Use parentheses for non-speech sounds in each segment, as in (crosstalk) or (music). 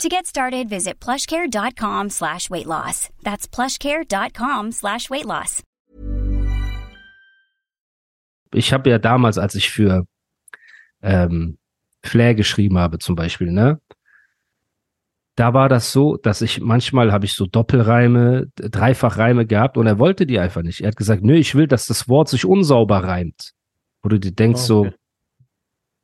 To get started, visit plushcare.com slash weight loss. That's plushcare.com slash weight loss. Ich habe ja damals, als ich für ähm, Flair geschrieben habe zum Beispiel, ne? Da war das so, dass ich manchmal habe ich so Doppelreime, Dreifachreime gehabt und er wollte die einfach nicht. Er hat gesagt, nö, ich will, dass das Wort sich unsauber reimt. Wo du dir denkst Okay. so,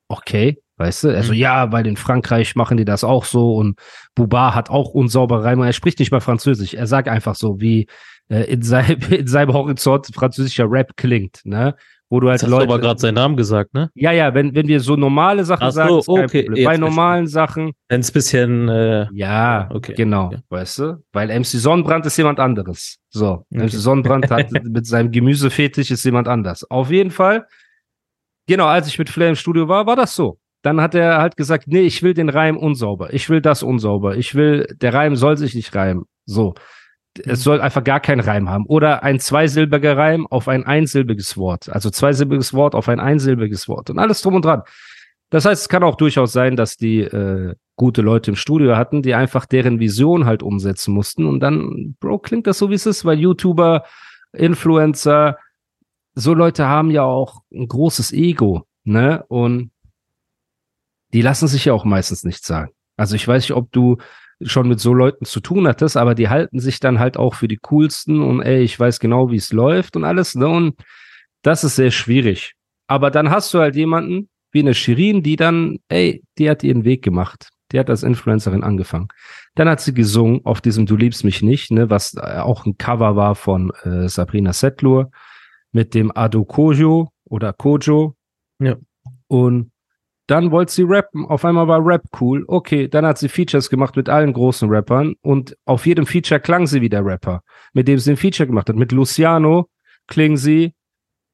okay, weißt du? Also Mhm. ja, weil in Frankreich machen die das auch so und Buba hat auch unsaubere Reime. Er spricht nicht mal Französisch. Er sagt einfach so, wie äh, in, seinem, (laughs) in seinem Horizont französischer Rap klingt, ne? Wo du halt Jetzt hast du Leute. aber gerade seinen Namen gesagt, ne? ja, ja, wenn, wenn wir so normale Sachen Ach so, sagen, kein okay, Bei normalen Sachen, Wenn es bisschen, äh, ja, Okay, genau, okay. weißt du? Weil MC Sonnenbrand ist jemand anderes. So, Okay. MC Sonnenbrand hat (laughs) mit seinem Gemüsefetisch ist jemand anders. Auf jeden Fall, genau, als ich mit Flair im Studio war, war das so. Dann hat er halt gesagt, nee, ich will den Reim unsauber. Ich will das unsauber. Ich will, der Reim soll sich nicht reimen. So. Es soll einfach gar keinen Reim haben. Oder ein zweisilbiger Reim auf ein einsilbiges Wort. Also zweisilbiges Wort auf ein einsilbiges Wort. Und alles drum und dran. Das heißt, es kann auch durchaus sein, dass die äh, gute Leute im Studio hatten, die einfach deren Vision halt umsetzen mussten. Und dann, Bro, klingt das so, wie es ist, weil YouTuber, Influencer, so Leute haben ja auch ein großes Ego, ne? Und die lassen sich ja auch meistens nichts sagen. Also ich weiß nicht, ob du schon mit so Leuten zu tun hattest, aber die halten sich dann halt auch für die coolsten und ey, ich weiß genau, wie es läuft und alles, ne? Und das ist sehr schwierig. Aber dann hast du halt jemanden wie eine Shirin, die dann, ey, die hat ihren Weg gemacht. Die hat als Influencerin angefangen. Dann hat sie gesungen auf diesem Du liebst mich nicht, ne, was äh, auch ein Cover war von äh, Sabrina Setlur mit dem Ado Kojo oder Kojo. Ja. Und dann wollte sie rappen. Auf einmal war Rap cool. Okay, dann hat sie Features gemacht mit allen großen Rappern und auf jedem Feature klang sie wie der Rapper, mit dem sie ein Feature gemacht hat. Mit Luciano klingen sie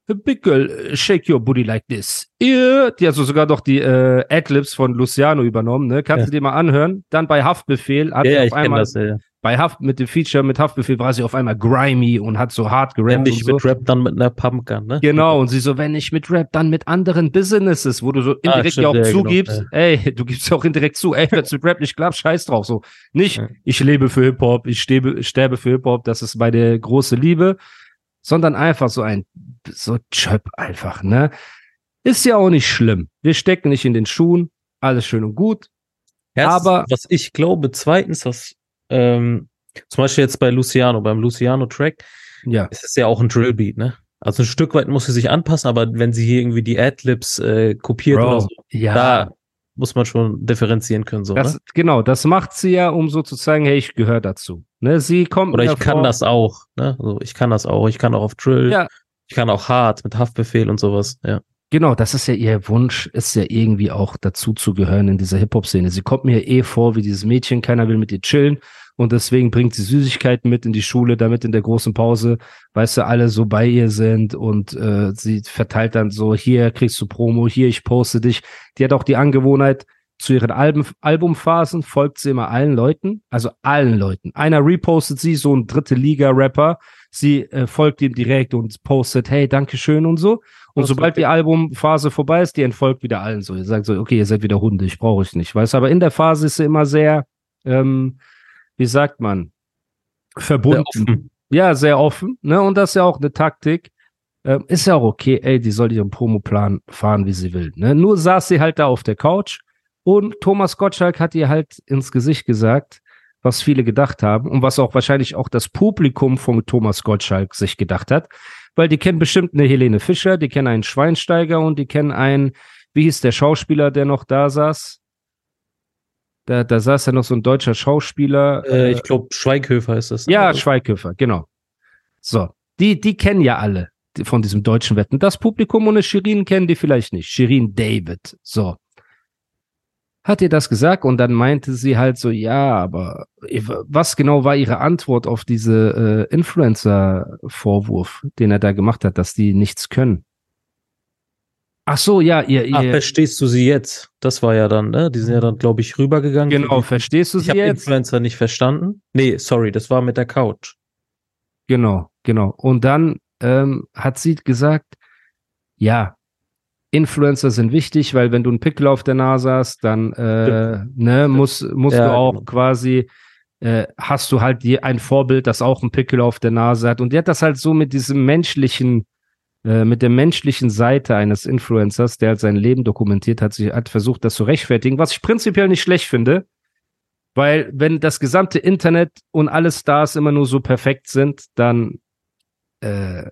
Big Girl, shake your booty like this. Yeah. Die hat so sogar doch die äh, Adlibs von Luciano übernommen, ne? Kannst Ja. du dir mal anhören? Dann bei Haftbefehl hat ja, auf einmal das, ja. Bei Haft mit dem Feature mit Haftbefehl war sie auf einmal grimy und hat so hart Wenn gerappt und nicht so. mit Rap, dann mit einer Pumpgun, ne? Genau, und sie so, wenn nicht mit Rap, dann mit anderen Businesses, wo du so indirekt stimmt, ja auch ja, genau, zugibst, ey, du gibst ja auch indirekt zu, ey, wenn mit Rap nicht klappt, scheiß drauf, so. Nicht, Ja. ich lebe für Hip-Hop, ich sterbe, sterbe für Hip-Hop, das ist meine große Liebe, sondern einfach so ein, so Chöp einfach, ne? Ist ja auch nicht schlimm. Wir stecken nicht in den Schuhen, alles schön und gut. Erstens, Aber- was ich glaube, zweitens, was ähm, zum Beispiel jetzt bei Luciano, beim Luciano-Track, Ja. es ist ja auch ein Drillbeat, ne? Also ein Stück weit muss sie sich anpassen, aber wenn sie hier irgendwie die Adlibs äh, kopiert Bro, oder so, ja. da muss man schon differenzieren können, so, Das, ne? genau, das macht sie ja, um so zu zeigen, hey, ich gehöre dazu. Ne, sie kommt Oder ich kann vor- das auch, ne? Also ich kann das auch, ich kann auch auf Drill, Ja. ich kann auch hart mit Haftbefehl und sowas, ja. Genau, das ist ja ihr Wunsch, ist ja irgendwie auch dazu zu gehören in dieser Hip-Hop-Szene. Sie kommt mir eh vor wie dieses Mädchen, keiner will mit ihr chillen und deswegen bringt sie Süßigkeiten mit in die Schule, damit in der großen Pause, weißt du, alle so bei ihr sind und äh, sie verteilt dann so, hier kriegst du Promo, hier, ich poste dich. Die hat auch die Angewohnheit, zu ihren Alben, Albumphasen folgt sie immer allen Leuten, also allen Leuten. Einer repostet sie, so ein dritte Liga-Rapper, sie äh, folgt ihm direkt und postet, hey, Dankeschön und so. Und Das sobald die Albumphase vorbei ist, die entfolgt wieder allen so. Ihr sagt so, okay, ihr seid wieder Hunde, ich brauche euch nicht. Weißt du, aber in der Phase ist sie immer sehr, ähm, wie sagt man, verbunden. Ja, sehr offen. Ne? Und das ist ja auch eine Taktik. Ähm, ist ja auch okay, ey, die soll ihren Promoplan fahren, wie sie will. Ne? Nur saß sie halt da auf der Couch und Thomas Gottschalk hat ihr halt ins Gesicht gesagt, was viele gedacht haben und was auch wahrscheinlich auch das Publikum von Thomas Gottschalk sich gedacht hat, weil die kennen bestimmt eine Helene Fischer, die kennen einen Schweinsteiger und die kennen einen, wie hieß der Schauspieler, der noch da saß? Da, da saß ja noch so ein deutscher Schauspieler. Äh, ich glaube, Schweighöfer ist das. Ja, Also, Schweighöfer, genau. So, die, die kennen ja alle von diesem deutschen Wetten. Das Publikum eine Shirin kennen die vielleicht nicht. Shirin David. So. hat ihr das gesagt und dann meinte sie halt so, ja, aber was genau war ihre Antwort auf diese äh, Influencer-Vorwurf, den er da gemacht hat, dass die nichts können? Ach so, ja, ihr, ihr Ach, verstehst du sie jetzt? Das war ja dann, ne? Die sind ja dann, glaube ich, rübergegangen. Genau, verstehst du ich sie habe jetzt? Influencer nicht verstanden. Nee, sorry, das war mit der Couch. Genau, genau. Und dann ähm, hat sie gesagt, ja, Influencer sind wichtig, weil wenn du einen Pickel auf der Nase hast, dann äh, ne, muss, musst Ja, du auch genau. quasi, äh, hast du halt ein Vorbild, das auch einen Pickel auf der Nase hat. Und die hat das halt so mit diesem menschlichen, äh, mit der menschlichen Seite eines Influencers, der halt sein Leben dokumentiert hat, sie hat versucht, das zu rechtfertigen, was ich prinzipiell nicht schlecht finde. Weil wenn das gesamte Internet und alle Stars immer nur so perfekt sind, dann äh,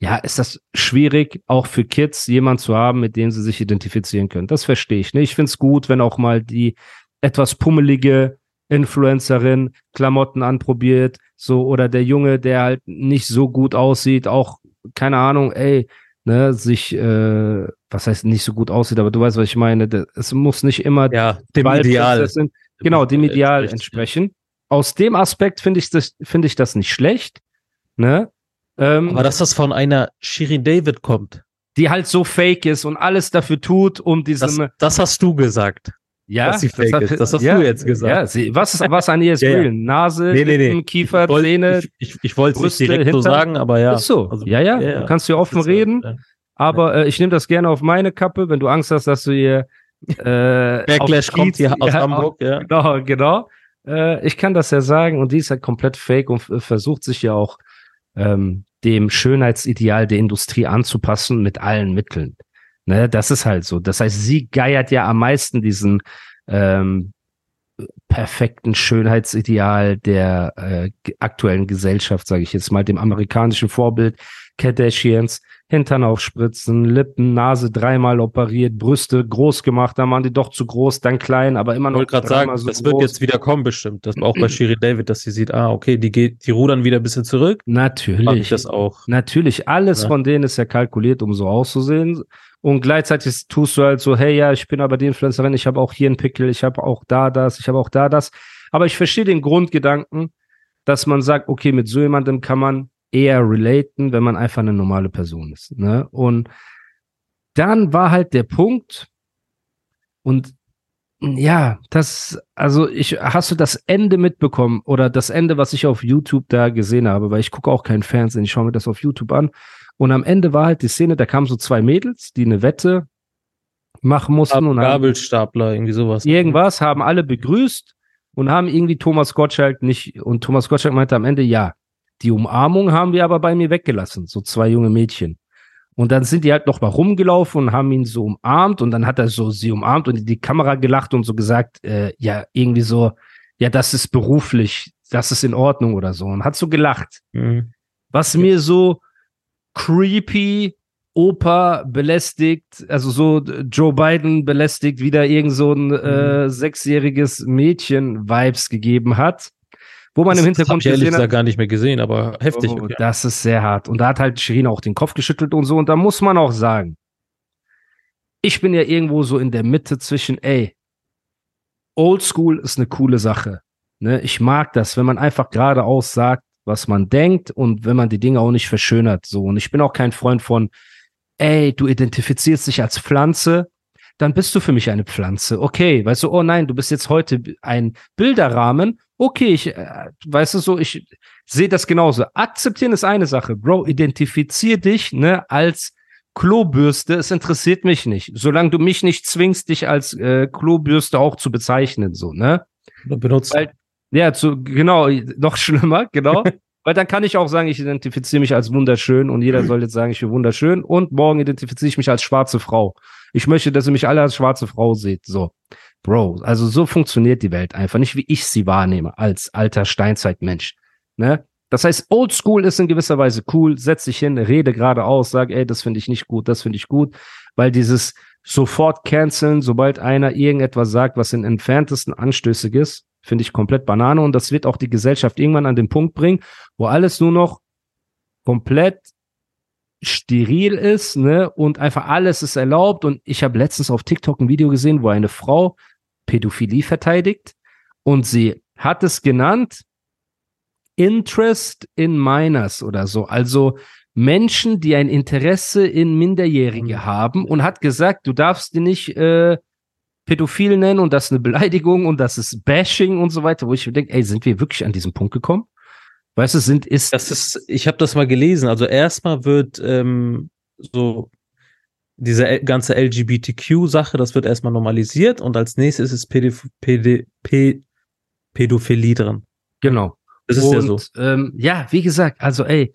ja, ist das schwierig, auch für Kids jemand zu haben, mit dem sie sich identifizieren können. Das verstehe ich. Ne? Ich finde es gut, wenn auch mal die etwas pummelige Influencerin Klamotten anprobiert, so oder der Junge, der halt nicht so gut aussieht, auch keine Ahnung, ey, ne, sich, äh, was heißt nicht so gut aussieht, aber du weißt, was ich meine. Das- Es muss nicht immer Ja, dem Ideal. Genau, dem Ideal entsprechen. Aus dem Aspekt finde ich das, finde ich das nicht schlecht, ne? Ähm, Aber dass das von einer Shirin David kommt, die halt so fake ist und alles dafür tut, um das, diesem, das hast du gesagt. Ja, dass sie fake hat- ist. Das hast ja, du jetzt gesagt. Ja, sie, was, was an ihr ist (laughs) Ja, real? Nase, Nee, nee, nee. Kiefer, Ich Zähne, Ich, ich, ich wollte es direkt so Hintern. sagen, aber ja. ist so. Also, ja, ja, ja, du kannst hier offen Das ist, reden, äh, aber äh, ich nehme das gerne auf meine Kappe, wenn du Angst hast, dass du ihr äh, (laughs) Backlash auf kommt hier aus Hamburg, ja. Genau, genau. Äh, ich kann das ja sagen und die ist halt komplett fake und f- versucht sich ja auch ähm, dem Schönheitsideal der Industrie anzupassen mit allen Mitteln. Ne, das ist halt so. Das heißt, sie geiert ja am meisten diesen ähm, perfekten Schönheitsideal der äh, aktuellen Gesellschaft, sage ich jetzt mal, dem amerikanischen Vorbild Kardashians, Hintern aufspritzen, Lippen, Nase dreimal operiert, Brüste groß gemacht, dann waren die doch zu groß, dann klein, aber immer Ich noch wollte gerade sagen, so das wird groß. jetzt wieder kommen bestimmt. Das auch bei Shirin David, dass sie sieht, ah, okay, die geht, die rudern wieder ein bisschen zurück. Mach ich Natürlich. das auch. Natürlich, alles Ja. von denen ist ja kalkuliert, um so auszusehen. Und gleichzeitig tust du halt so, hey, ja, ich bin aber die Influencerin, ich habe auch hier einen Pickel, ich habe auch da das, ich habe auch da das. Aber ich verstehe den Grundgedanken, dass man sagt, okay, mit so jemandem kann man eher relaten, wenn man einfach eine normale Person ist. Ne? Und dann war halt der Punkt, und ja, das, also ich, hast du das Ende mitbekommen oder das Ende, was ich auf YouTube da gesehen habe, weil ich gucke auch kein Fernsehen, ich schaue mir das auf YouTube an. Und am Ende war halt die Szene, da kamen so zwei Mädels, die eine Wette machen mussten und Gabelstapler, irgendwie sowas. irgendwas, haben alle begrüßt und haben irgendwie Thomas Gottschalk nicht, und Thomas Gottschalk meinte am Ende, ja, die Umarmung haben wir aber bei mir weggelassen, so zwei junge Mädchen. Und dann sind die halt noch mal rumgelaufen und haben ihn so umarmt und dann hat er so sie umarmt und in die Kamera gelacht und so gesagt, äh, ja, irgendwie so, ja, das ist beruflich, das ist in Ordnung oder so und hat so gelacht. Mhm. Was mir so creepy Opa belästigt, also so Joe Biden belästigt, wieder irgend so ein äh, sechsjähriges Mädchen Vibes gegeben hat, wo man das, im das hab Hintergrund ich ehrlich gesehen gesagt hat, gar nicht mehr gesehen, aber heftig. oh, okay. das ist sehr hart. Und da hat halt Shirin auch den Kopf geschüttelt und so. Und da muss man auch sagen, ich bin ja irgendwo so in der Mitte zwischen, ey, Oldschool ist eine coole Sache. Ne? Ich mag das, wenn man einfach geradeaus sagt, was man denkt und wenn man die Dinge auch nicht verschönert. So. Und ich bin auch kein Freund von, ey, du identifizierst dich als Pflanze, dann bist du für mich eine Pflanze. Okay, weißt du, oh nein, du bist jetzt heute ein Bilderrahmen. Okay, ich, äh, weißt du so, ich sehe das genauso. Akzeptieren ist eine Sache. Bro, identifizier dich, ne, als Klobürste. Es interessiert mich nicht. Solange du mich nicht zwingst, dich als äh, Klobürste auch zu bezeichnen, so, ne? Benutzt. Weil, ja, zu, genau, noch (laughs) schlimmer, genau. Weil dann kann ich auch sagen, ich identifiziere mich als wunderschön und jeder soll jetzt sagen, ich bin wunderschön und morgen identifiziere ich mich als schwarze Frau. Ich möchte, dass ihr mich alle als schwarze Frau seht. So. Bro, also so funktioniert die Welt einfach. Nicht wie ich sie wahrnehme, als alter Steinzeitmensch. Ne? Das heißt, Oldschool ist in gewisser Weise cool. Setz dich hin, rede geradeaus, sag, ey, das finde ich nicht gut, das finde ich gut. Weil dieses sofort canceln, sobald einer irgendetwas sagt, was in entferntesten anstößig ist, finde ich komplett Banane. Und das wird auch die Gesellschaft irgendwann an den Punkt bringen, wo alles nur noch komplett steril ist, ne, und einfach alles ist erlaubt. Und ich habe letztens auf TikTok ein Video gesehen, wo eine Frau Pädophilie verteidigt und sie hat es genannt Interest in Minors oder so. Also Menschen, die ein Interesse in Minderjährige Mhm. haben und hat gesagt, du darfst die nicht äh, pädophil nennen und das ist eine Beleidigung und das ist Bashing und so weiter, wo ich mir denke, ey, sind wir wirklich an diesen Punkt gekommen? Weißt du, sind, ist, Das ist, ich habe das mal gelesen. Also erstmal wird ähm, so diese ganze LGBTQ-Sache, das wird erstmal normalisiert und als nächstes ist Pädoph Päd Pä Pädophilie drin. genau. Das ist und, ja so. Ähm, ja, wie gesagt, also ey,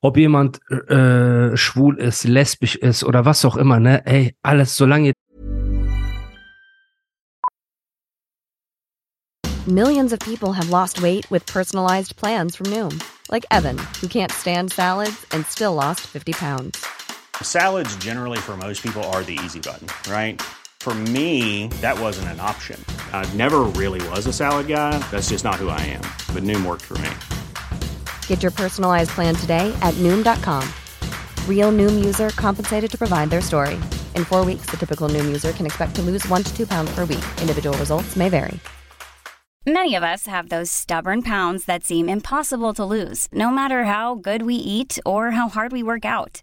ob jemand äh, schwul ist, lesbisch ist oder was auch immer, ne, ey, alles, solange Millions of people have lost weight with personalized plans from Noom, like Evan, who can't stand salads and still lost 50 pounds. Salads, generally, for most people, are the easy button, right? For me, that wasn't an option. I never really was a salad guy. That's just not who I am. But Noom worked for me. Get your personalized plan today at Noom.com. Real Noom user compensated to provide their story. In four weeks, the typical Noom user can expect to lose one to two pounds per week. Individual results may vary. Many of us have those stubborn pounds that seem impossible to lose, no matter how good we eat or how hard we work out.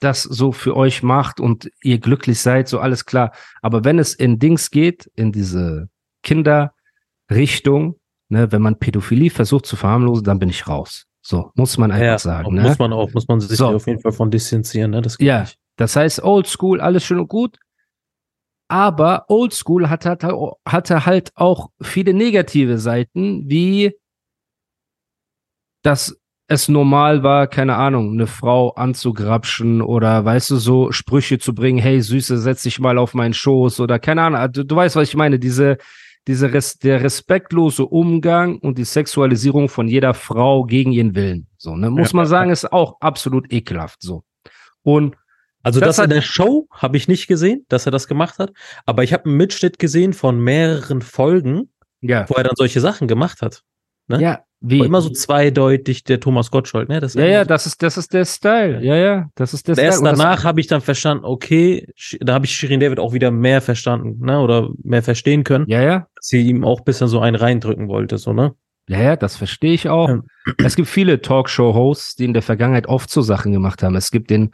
Das so für euch macht und ihr glücklich seid, so alles klar. Aber wenn es in Dings geht, in diese Kinderrichtung, ne, wenn man Pädophilie versucht zu verharmlosen, dann bin ich raus. So, muss man einfach sagen. Ne? muss man auch, muss man sich So. auf jeden Fall von distanzieren, ne? Das geht Ja, nicht. das heißt Old School, alles schön und gut. Aber Old School hatte, hatte, hatte halt auch viele negative Seiten, wie dass es normal war, keine Ahnung, eine Frau anzugrapschen oder weißt du, so Sprüche zu bringen, hey Süße, setz dich mal auf meinen Schoß oder keine Ahnung, du, du weißt, was ich meine, diese, diese Res der respektlose Umgang und die Sexualisierung von jeder Frau gegen ihren Willen. So, ne, muss Ja, man ja, sagen, ist auch absolut ekelhaft. So. Und Also Das das, in der Show habe ich nicht gesehen, dass er das gemacht hat, aber ich habe einen Mitschnitt gesehen von mehreren Folgen, ja, wo er dann solche Sachen gemacht hat. ne? ja, Wie? immer so zweideutig der Thomas Gottschalk, ne? Das ist ja, ja, so. das ist, das ist der Style. Ja, ja, das ist der Und Style. erst danach habe ich dann verstanden, okay, da habe ich Shirin David auch wieder mehr verstanden, ne? Oder mehr verstehen können, ja, ja, dass sie ihm auch ein bisschen so einen reindrücken wollte, so, ne? ja, ja, das verstehe ich auch. Ja. Es gibt viele Talkshow-Hosts, die in der Vergangenheit oft so Sachen gemacht haben. Es gibt den,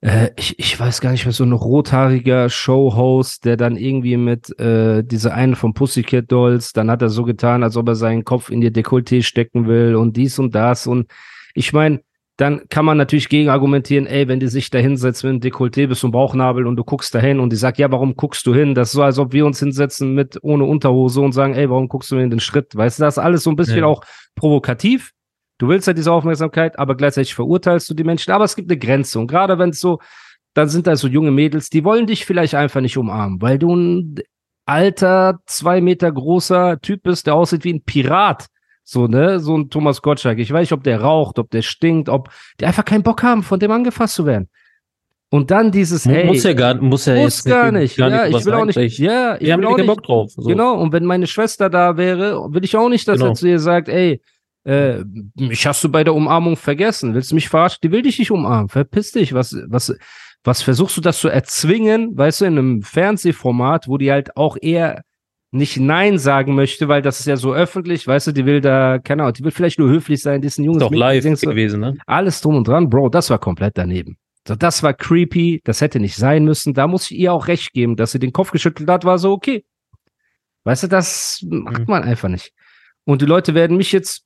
äh, ich, ich weiß gar nicht mehr, so ein rothaariger Show-Host, der dann irgendwie mit äh, dieser einen vom Pussycat Dolls, dann hat er so getan, als ob er seinen Kopf in ihr Dekolleté stecken will und dies und das. Und ich meine, dann kann man natürlich gegen argumentieren, ey, wenn die sich da hinsetzt mit einem Dekolleté bis zum Bauchnabel und du guckst da hin und die sagt, ja, warum guckst du hin? Das ist so, als ob wir uns hinsetzen mit ohne Unterhose und sagen, ey, warum guckst du mir in den Schritt? Weißt du, das ist alles so ein bisschen Ja. auch provokativ. Du willst ja diese Aufmerksamkeit, aber gleichzeitig verurteilst du die Menschen. Aber es gibt eine Grenze. Und gerade wenn es so, dann sind da so junge Mädels, die wollen dich vielleicht einfach nicht umarmen, weil du ein alter, zwei Meter großer Typ bist, der aussieht wie ein Pirat. So, ne? So ein Thomas Gottschalk. Ich weiß nicht, ob der raucht, ob der stinkt, ob die einfach keinen Bock haben, von dem angefasst zu werden. Und dann dieses, Mu- hey, muss ja gar, muss ja muss jetzt gar nicht. gar ja, nicht ich will auch nicht. Ich, Ja, ich wir will ja auch keinen nicht. Bock drauf. So. Genau, und wenn meine Schwester da wäre, will ich auch nicht, dass Genau. er zu ihr sagt, ey, äh, mich hast du bei der Umarmung vergessen. Willst du mich verarschen? Die will dich nicht umarmen. Verpiss dich. Was, was, was versuchst du das zu erzwingen, weißt du, in einem Fernsehformat, wo die halt auch eher nicht Nein sagen möchte, weil das ist ja so öffentlich, weißt du, die will da, keine Ahnung, die will vielleicht nur höflich sein, die ist ein junges Ist doch live du, gewesen, ne? alles drum und dran, Bro, das war komplett daneben. So, das war creepy, das hätte nicht sein müssen. Da muss ich ihr auch recht geben, dass sie den Kopf geschüttelt hat, war so okay. Weißt du, das macht Mhm. man einfach nicht. Und die Leute werden mich jetzt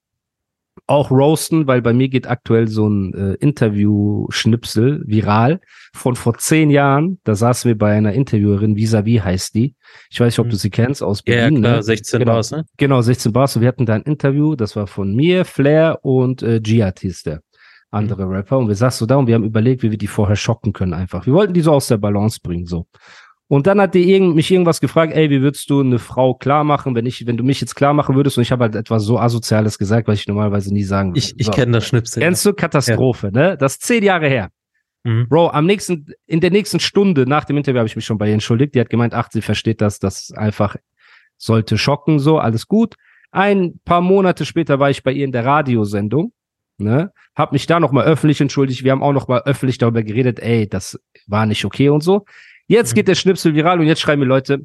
auch roasten, weil bei mir geht aktuell so ein äh, Interview-Schnipsel viral von vor zehn Jahren. Da saßen wir bei einer Interviewerin, Visavi heißt die. Ich weiß nicht, ob Mhm. du sie kennst aus Ja, ja, Berlin. klar, ne? 16 Genau. war es, ne? Genau, 16 Bars. Und wir hatten da ein Interview, das war von mir, Flair und äh, Giat hieß der andere Rapper. Und wir saßen so da und wir haben überlegt, wie wir die vorher schocken können einfach. Wir wollten die so aus der Balance bringen, so. Und dann hat die irgend, mich irgendwas gefragt, ey, wie würdest du eine Frau klar machen, wenn ich, wenn du mich jetzt klar machen würdest? Und ich habe halt etwas so Asoziales gesagt, was ich normalerweise nie sagen würde. Ich, ich so. kenne das Schnipsel. Kennst du? Katastrophe, ne? Das ist zehn Jahre her. Mhm. Bro, am nächsten, in der nächsten Stunde nach dem Interview habe ich mich schon bei ihr entschuldigt. Die hat gemeint, ach, sie versteht das, das einfach sollte schocken, so, alles gut. Ein paar Monate später war ich bei ihr in der Radiosendung, ne? Hab mich da nochmal öffentlich entschuldigt. Wir haben auch nochmal öffentlich darüber geredet, ey, das war nicht okay und so. Jetzt Mhm. geht der Schnipsel viral und jetzt schreiben mir Leute,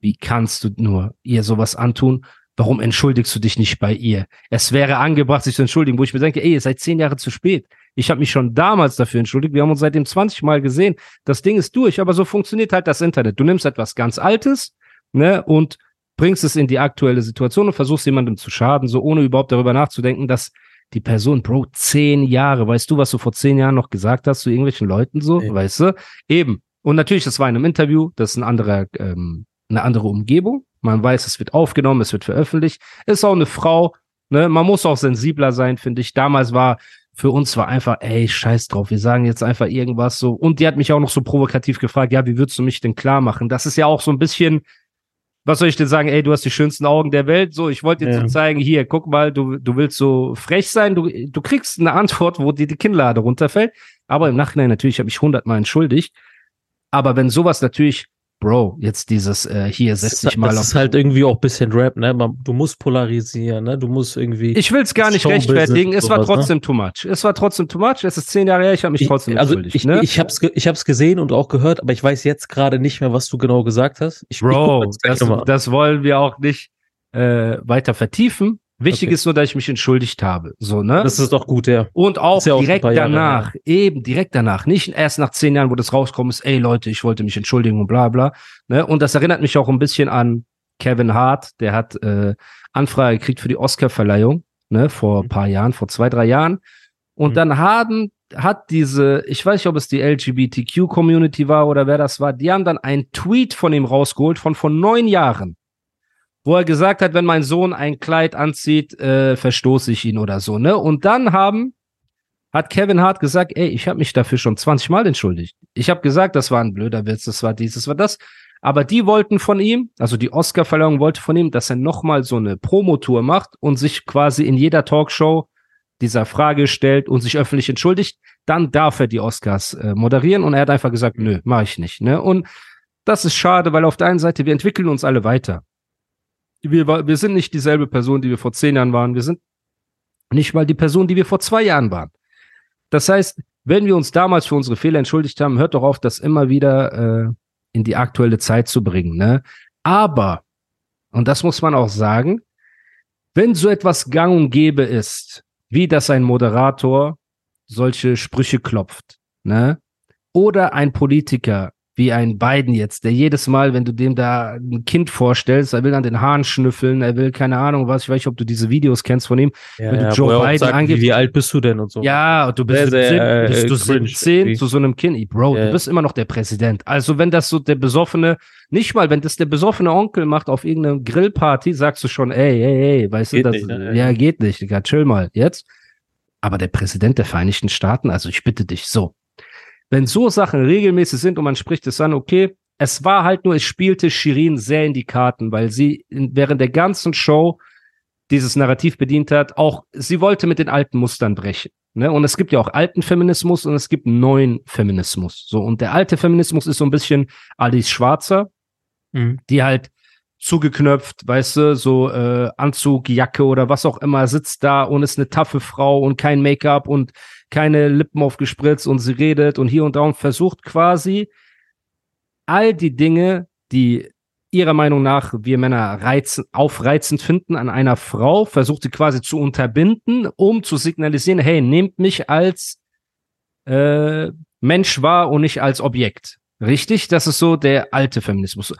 wie kannst du nur ihr sowas antun? Warum entschuldigst du dich nicht bei ihr? Es wäre angebracht, sich zu entschuldigen, wo ich mir denke, ey, ihr seid zehn Jahre zu spät. Ich habe mich schon damals dafür entschuldigt. Wir haben uns seitdem 20 Mal gesehen. Das Ding ist durch, aber so funktioniert halt das Internet. Du nimmst etwas ganz Altes, ne, und bringst es in die aktuelle Situation und versuchst jemandem zu schaden, so ohne überhaupt darüber nachzudenken, dass die Person, Bro, zehn Jahre, weißt du, was du vor zehn Jahren noch gesagt hast zu irgendwelchen Leuten so, Nee. weißt du? Eben. Und natürlich, das war in einem Interview, das ist ein anderer, ähm, eine andere Umgebung. Man weiß, es wird aufgenommen, es wird veröffentlicht. Ist auch eine Frau, ne? Man muss auch sensibler sein, finde ich. Damals war für uns war einfach, ey, scheiß drauf, wir sagen jetzt einfach irgendwas so. Und die hat mich auch noch so provokativ gefragt, ja, wie würdest du mich denn klar machen? Das ist ja auch so ein bisschen, was soll ich denn sagen? Ey, du hast die schönsten Augen der Welt. So, ich wollte dir Ja. so zeigen, hier, guck mal, du, du willst so frech sein, du, du kriegst eine Antwort, wo dir die Kinnlade runterfällt. Aber im Nachhinein natürlich habe ich hundertmal entschuldigt. Aber wenn sowas natürlich, Bro, jetzt dieses äh, hier setz dich mal das auf. ist halt irgendwie auch ein bisschen Rap, ne? Man, du musst polarisieren, ne? Du musst irgendwie. ich will es gar nicht rechtfertigen. Es war ne? trotzdem too much. Es war trotzdem too much. Es ist zehn Jahre her. Ich habe mich Ich- trotzdem also entschuldigt. ich, ne? ich hab's, ich hab's gesehen und auch gehört, aber ich weiß jetzt gerade nicht mehr, was du genau gesagt hast. Ich, ich Bro, gleich das, das wollen wir auch nicht äh, weiter vertiefen. Wichtig Okay. ist nur, dass ich mich entschuldigt habe. So, ne? das ist doch gut, ja. Und auch ja auch direkt paar Jahre danach, eben direkt danach, nicht erst nach zehn Jahren, wo das rauskommt, ist, ey Leute, ich wollte mich entschuldigen und bla bla. Ne? Und das erinnert mich auch ein bisschen an Kevin Hart, der hat äh, Anfrage gekriegt für die Oscar-Verleihung, ne, vor ein paar Jahren, vor zwei, drei Jahren. Und Mhm. dann haben, hat diese, ich weiß nicht, ob es die LGBTQ-Community war oder wer das war, die haben dann einen Tweet von ihm rausgeholt von vor neun Jahren wo er gesagt hat, wenn mein Sohn ein Kleid anzieht, äh, verstoße ich ihn oder so, ne? Und dann haben hat Kevin Hart gesagt, ey, ich habe mich dafür schon 20 Mal entschuldigt. Ich habe gesagt, das war ein blöder Witz, das war dies, das war das. Aber die wollten von ihm, also die Oscar-Verleihung wollte von ihm, dass er nochmal so eine Promotour macht und sich quasi in jeder Talkshow dieser Frage stellt und sich öffentlich entschuldigt. Dann darf er die Oscars äh, moderieren und er hat einfach gesagt, nö, mache ich nicht. Ne? Und das ist schade, weil auf der einen Seite, wir entwickeln uns alle weiter wir, wir sind nicht dieselbe Person, die wir vor zehn Jahren waren. Wir sind nicht mal die Person, die wir vor zwei Jahren waren. Das heißt, wenn wir uns damals für unsere Fehler entschuldigt haben, hört doch auf, das immer wieder äh, in die aktuelle Zeit zu bringen. Ne? Aber, und das muss man auch sagen, wenn so etwas gang und gäbe ist, wie dass ein Moderator solche Sprüche klopft, ne? Oder ein Politiker wie ein Biden jetzt, der jedes Mal, wenn du dem da ein Kind vorstellst, er will an den Haaren schnüffeln, er will keine Ahnung was, ich weiß nicht, ob du diese Videos kennst von ihm. Ja, Wenn du ja, Joe Biden sagt, angibt- wie, wie alt bist du denn und so. Ja, du bist Sehr, 17, sehr, äh, bist du cringe 17 irgendwie. zu so einem Kind. Bro, Ja. du bist immer noch der Präsident. Also wenn das so der besoffene, nicht mal, wenn das der besoffene Onkel macht auf irgendeiner Grillparty, sagst du schon, ey, ey, ey, weißt Geht du, das, nicht, ne? ja, geht nicht, Digga, chill mal, jetzt. Aber der Präsident der Vereinigten Staaten, also ich bitte dich, so. Wenn so Sachen regelmäßig sind und man spricht es an, okay, es war halt nur, es spielte Shirin sehr in die Karten, weil sie während der ganzen Show dieses Narrativ bedient hat. Auch sie wollte mit den alten Mustern brechen. Ne? Und es gibt ja auch alten Feminismus und es gibt neuen Feminismus. So und der alte Feminismus ist so ein bisschen Alice Schwarzer, Mhm. die halt zugeknöpft, weißt du, so äh, Anzug, Jacke oder was auch immer, sitzt da und ist eine taffe Frau und kein Make-up und keine Lippen aufgespritzt und sie redet und hier und da und versucht quasi all die Dinge, die ihrer Meinung nach wir Männer reizen, aufreizend finden an einer Frau, versucht sie quasi zu unterbinden, um zu signalisieren, hey, nehmt mich als äh, Mensch wahr und nicht als Objekt. Richtig? Das ist so der alte Feminismus.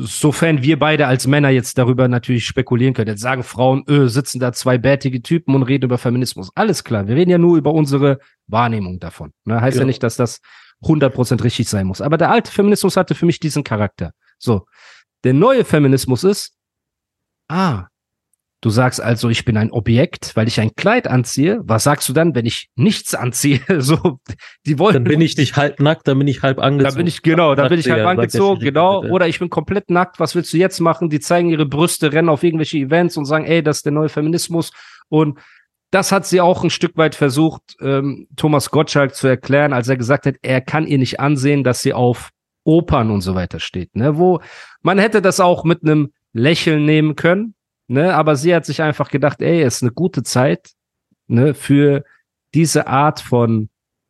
Sofern wir beide als Männer jetzt darüber natürlich spekulieren können. Jetzt sagen Frauen, öh, sitzen da zwei bärtige Typen und reden über Feminismus. Alles klar, wir reden ja nur über unsere Wahrnehmung davon. Ne? Heißt ja Genau. nicht, dass das 100% richtig sein muss. Aber der alte Feminismus hatte für mich diesen Charakter. So. Der neue Feminismus ist, ah, Du sagst also, ich bin ein Objekt, weil ich ein Kleid anziehe. Was sagst du dann, wenn ich nichts anziehe? (laughs) So, die wollen. Dann bin ich nicht halb nackt, dann bin ich halb angezogen. Dann bin ich, genau, dann bin ich halb angezogen, genau. Oder ich bin komplett nackt. Was willst du jetzt machen? Die zeigen ihre Brüste, rennen auf irgendwelche Events und sagen, ey, das ist der neue Feminismus. Und das hat sie auch ein Stück weit versucht, ähm, Thomas Gottschalk zu erklären, als er gesagt hat, er kann ihr nicht ansehen, dass sie auf Opern und so weiter steht. Ne? Wo man hätte das auch mit einem Lächeln nehmen können, ne? aber sie hat sich einfach gedacht, ey, es ist eine gute Zeit ne? für diese Art von,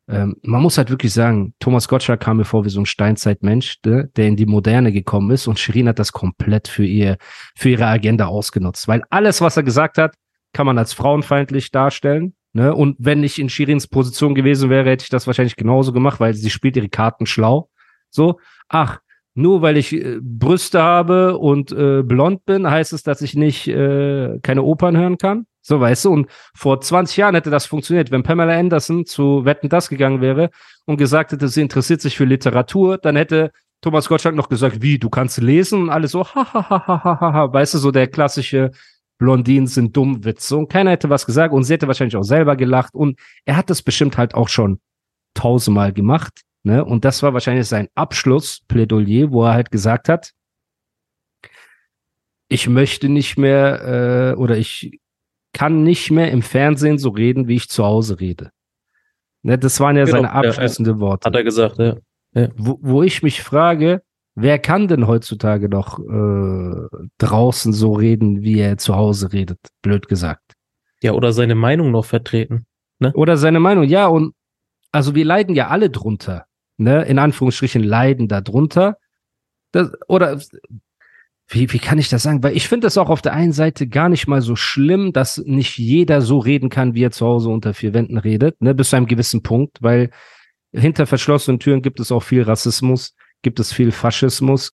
ähm, man muss halt wirklich sagen, Thomas Gottschalk kam mir vor wie so ein Steinzeitmensch, ne? der in die Moderne gekommen ist und Shirin hat das komplett für ihr, für ihre Agenda ausgenutzt, weil alles, was er gesagt hat, kann man als frauenfeindlich darstellen. Ne? Und wenn ich in Shirins Position gewesen wäre, hätte ich das wahrscheinlich genauso gemacht, weil sie spielt ihre Karten schlau. So, ach, nur weil ich äh, Brüste habe und äh, blond bin, heißt es, dass ich nicht äh, keine Opern hören kann. So, weißt du, und vor 20 Jahren hätte das funktioniert. Wenn Pamela Anderson zu Wetten das gegangen wäre und gesagt hätte, sie interessiert sich für Literatur, dann hätte Thomas Gottschalk noch gesagt, wie, du kannst lesen? Und alle so, ha, ha, ha, ha, ha, ha. Weißt du, so der klassische Blondinen sind dumm Witze. Und keiner hätte was gesagt und sie hätte wahrscheinlich auch selber gelacht. Und er hat das bestimmt halt auch schon tausendmal gemacht. Ne? Und das war wahrscheinlich sein Abschlussplädoyer, wo er halt gesagt hat, ich möchte nicht mehr äh, oder ich kann nicht mehr im Fernsehen so reden, wie ich zu Hause rede. Ne? Das waren ja Genau, seine ja, ja. abschließenden Worte Hat er gesagt, ja. wo, wo ich mich frage, wer kann denn heutzutage noch äh, draußen so reden, wie er zu Hause redet, blöd gesagt. Ja, oder seine Meinung noch vertreten. Oder seine Meinung, ja, und also wir leiden ja alle drunter, ne? In Anführungsstrichen leiden da drunter. Das, oder wie, wie kann ich das sagen? Weil ich finde es auch auf der einen Seite gar nicht mal so schlimm, dass nicht jeder so reden kann, wie er zu Hause unter vier Wänden redet, ne? Bis zu einem gewissen Punkt, weil hinter verschlossenen Türen gibt es auch viel Rassismus, gibt es viel Faschismus,